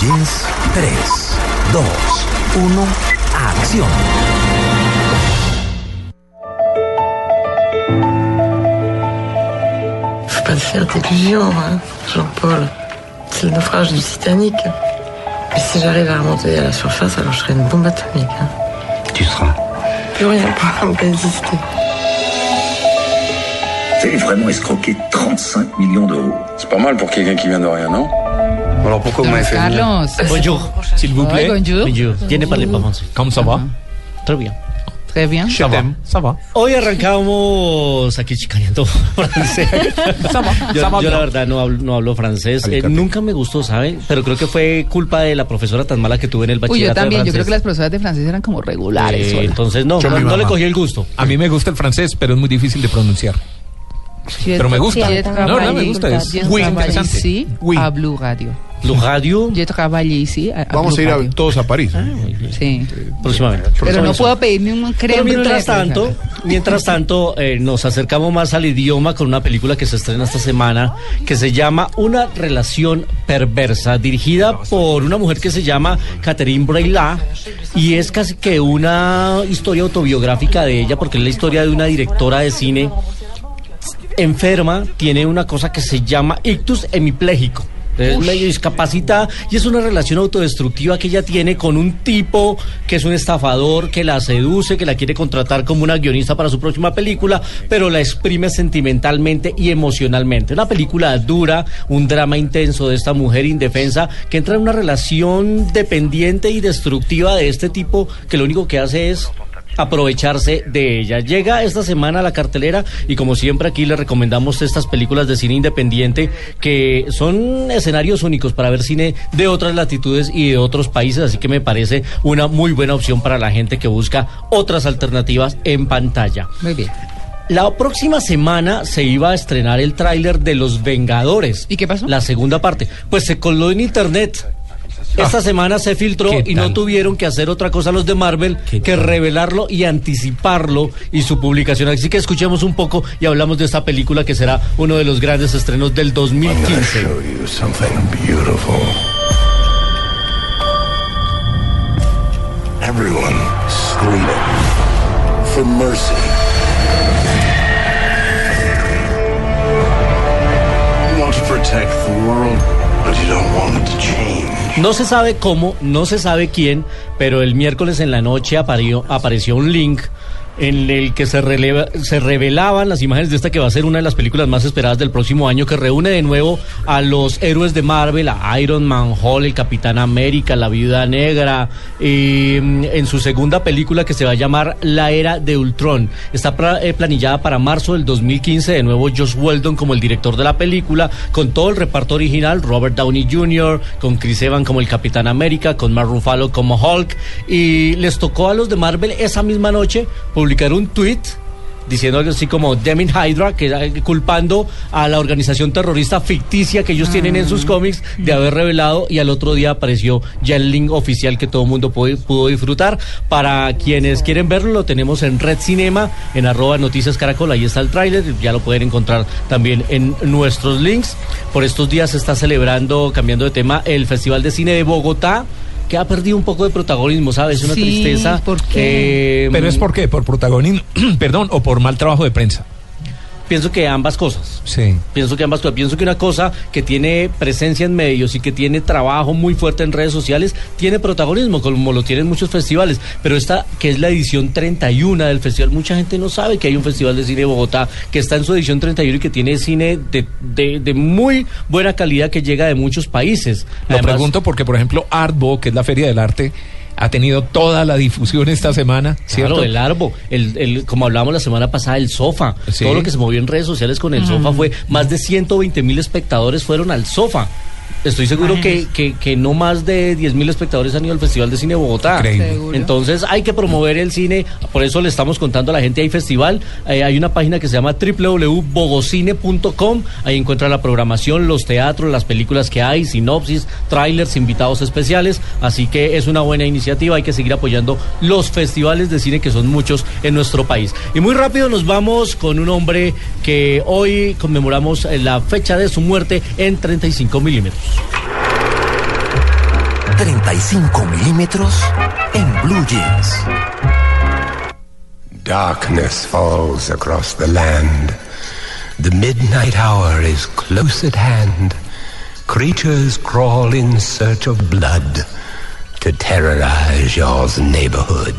Jeans, 3, 2, 1, acción. Faut pas te faire d'illusions, hein, Jean-Paul. C'est le naufrage du Titanic. Mais si j'arrive à remonter à la surface, alors je serai une bombe atomique. hein. Tu seras. Plus rien pourra me résister. Vous avez vraiment escroqué 35 millions d'euros. C'est pas mal pour quelqu'un qui vient de rien, non? Fait venir Carlos. Bonjour, s'il vous plaît. Bonjour. Bonjour. Tiene pas français. ¿Cómo ça va? Très bien. Très bien. Ça va. Ça va. Hoy arrancamos aquí chicaneando francés. Ça va. Yo, Ça va yo la verdad no hablo, no hablo francés. Eh, nunca me gustó, ¿sabe? Pero creo que fue culpa de la profesora tan mala que tuve en el Uy, yo bachillerato también. de Yo creo que las profesoras de francés eran como regulares. Eh, entonces no, Yo no, no le cogí el gusto. A mí me gusta el francés, pero es muy difícil de pronunciar. Pero me gusta. No, no, me gusta. Es muy interesante. ici Oui. a Blue Radio. Blue Radio, Je travaille ici a, a Vamos Blue a ir a- todos a París. Sí. próximamente. Pero no puedo pedirme un crema. Pero mientras tanto, mientras tanto eh, nos acercamos más al idioma con una película que se estrena esta semana que se llama Una relación perversa, dirigida por una mujer que se llama Catherine Breillat y es casi que una historia autobiográfica de ella porque es la historia de una directora de cine enferma, tiene una cosa que se llama ictus hemipléjico. Es medio discapacitada y es una relación autodestructiva que ella tiene con un tipo que es un estafador, que la seduce, que la quiere contratar como una guionista para su próxima película, pero la exprime sentimentalmente y emocionalmente. Una película dura, un drama intenso de esta mujer indefensa que entra en una relación dependiente y destructiva de este tipo que lo único que hace es aprovecharse de ella. Llega esta semana a la cartelera y como siempre aquí le recomendamos estas películas de cine independiente que son escenarios únicos para ver cine de otras latitudes y de otros países, así que me parece una muy buena opción para la gente que busca otras alternativas en pantalla. Muy bien. La próxima semana se iba a estrenar el tráiler de Los Vengadores. ¿Y qué pasó? La segunda parte. Pues se coló en internet. Esta semana se filtró ¿Qué y no tuvieron que hacer otra cosa los de Marvel que revelarlo y anticiparlo y su publicación. Así que escuchemos un poco y hablamos de esta película que será uno de los grandes estrenos del 2015. show you something beautiful. Everyone screaming for mercy. You want to protect the world, No se sabe cómo, no se sabe quién, pero el miércoles en la noche apareció un link en el que se, releva- se revelaban las imágenes de esta que va a ser una de las películas más esperadas del próximo año, que reúne de nuevo a los héroes de Marvel, a Iron Man, Hulk, el Capitán América, la Viuda Negra, mm, en su segunda película que se va a llamar La Era de Ultron. Está eh, planillada para marzo del 2015, de nuevo Josh Weldon como el director de la película, con todo el reparto original, Robert Downey Jr., con Chris Evans como el Capitán América, con Mark Ruffalo como Hulk, y les tocó a los de Marvel esa misma noche publicar un tweet diciendo algo así como Demin Hydra, que culpando a la organización terrorista ficticia que ellos tienen en sus cómics de haber revelado y al otro día apareció ya el link oficial que todo el mundo pudo, pudo disfrutar. Para quienes quieren verlo, lo tenemos en Red Cinema, en arroba noticias caracol, ahí está el tráiler, ya lo pueden encontrar también en nuestros links. Por estos días se está celebrando, cambiando de tema, el Festival de Cine de Bogotá que ha perdido un poco de protagonismo, ¿sabes? Una Sí, tristeza. ¿por qué? Eh, Pero es por qué, por protagonismo, perdón, o por mal trabajo de prensa. Pienso que ambas cosas. Sí. Pienso que ambas cosas. Pienso que una cosa que tiene presencia en medios y que tiene trabajo muy fuerte en redes sociales tiene protagonismo, como lo tienen muchos festivales. Pero esta, que es la edición 31 del festival, mucha gente no sabe que hay un festival de cine de Bogotá que está en su edición 31 y que tiene cine de, de- de muy buena calidad que llega de muchos países. Lo Además- pregunto porque, por ejemplo, Artbo, que es la Feria del Arte, ha tenido toda la difusión esta semana, ¿cierto? Claro, el árbol, el, el- como hablábamos la semana pasada, el sofá. Sí. Todo lo que se movió en redes sociales con el sofá fue más de 120 mil espectadores fueron al sofá. Estoy seguro que, que, que no más de 10 mil espectadores han ido al Festival de Cine de Bogotá. Increíble. Entonces hay que promover el cine, por eso le estamos contando a la gente, hay festival, eh, hay una página que se llama www.bogocine.com, ahí encuentra la programación, los teatros, las películas que hay, sinopsis, trailers, invitados especiales, así que es una buena iniciativa, hay que seguir apoyando los festivales de cine que son muchos en nuestro país. Y muy rápido nos vamos con un hombre que hoy conmemoramos eh, la fecha de su muerte en 35 milímetros. 35 milímetros en Blue Jeans. Darkness falls across the land. The midnight hour is close at hand. Creatures crawl in search of blood to terrorize your neighborhood.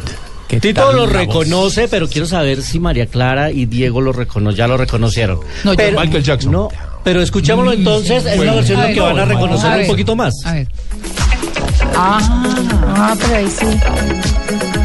¿Qué Tito lo voz? reconoce, pero quiero saber si María Clara y Diego lo recono ya lo reconocieron. No, pero, no. Michael Jackson. No, pero escuchémoslo entonces en una bueno. versión que van a a un poquito más. A ver. Ah, Ah, pero ahí sí.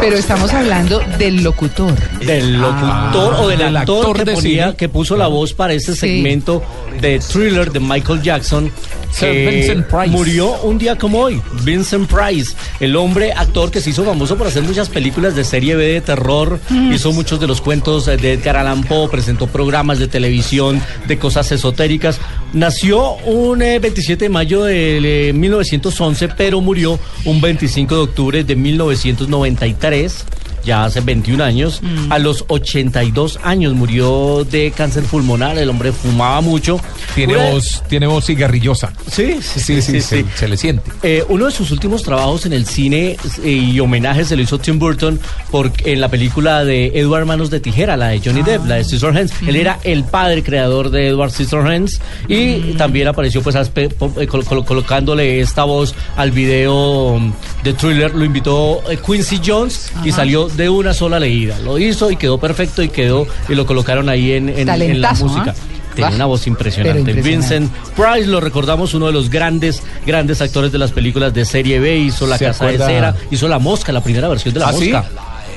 Pero estamos hablando del locutor. Del locutor Ah, o del, actor, actor que, de ponía, cine. que puso la voz para este Sí. segmento de thriller de Michael Jackson. Sir que Vincent Price. murió un día como hoy. Vincent Price, el hombre actor que se hizo famoso por hacer muchas películas de serie B de terror, hizo muchos de los cuentos eh, de Edgar Allan Poe, presentó programas de televisión de cosas esotéricas. Nació un eh, 27 de mayo de eh, 1911, pero murió un 25 de octubre de 1993 ya hace 21 años, a los 82 años murió de cáncer pulmonar, el hombre fumaba mucho. Tiene Una- voz, tiene voz cigarrillosa. Sí, sí, Sí, sí, se, se le siente. Eh, uno de sus últimos trabajos en el cine eh, y homenaje se lo hizo Tim Burton por, en la película de Edward Manos de Tijera, la de Johnny Depp, la de Scissorhands. Él era el padre creador de Edward Scissorhands y también apareció pues eh, col- col- colocándole esta voz al video um, de Thriller. Lo invitó eh, Quincy Jones y salió de una sola leída. Lo hizo y quedó perfecto y quedó y lo colocaron ahí en, en- en la Talentazo, música. ¿ah? Tiene Ah, una voz impresionante. Vincent Price, lo recordamos, uno de los grandes, grandes actores de las películas de serie B, hizo La ¿Se Casa acuerda? de Cera, hizo La Mosca, la primera versión de La ¿Ah, sí? Mosca.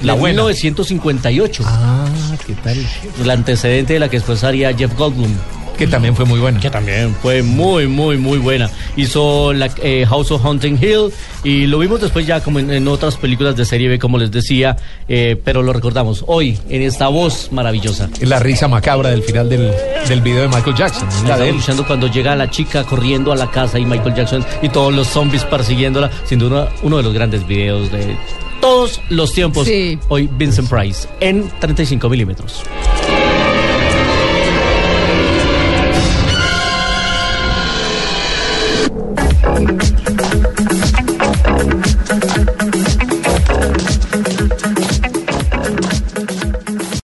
La de buena. 1958. Ah, ¿qué tal? El antecedente de la que después haría Jeff Goldblum. Que también fue muy bueno. Que también fue muy, muy, muy buena. Hizo la, eh, House of Hunting Hill y lo vimos después ya como en, en otras películas de serie B, como les decía, eh, pero lo recordamos hoy en esta voz maravillosa. La risa macabra del final del, del video de Michael Jackson. La de él. escuchando cuando llega la chica corriendo a la casa y Michael Jackson y todos los zombies persiguiéndola, sin duda uno de los grandes videos de todos los tiempos. Sí. Hoy Vincent Price en 35 milímetros.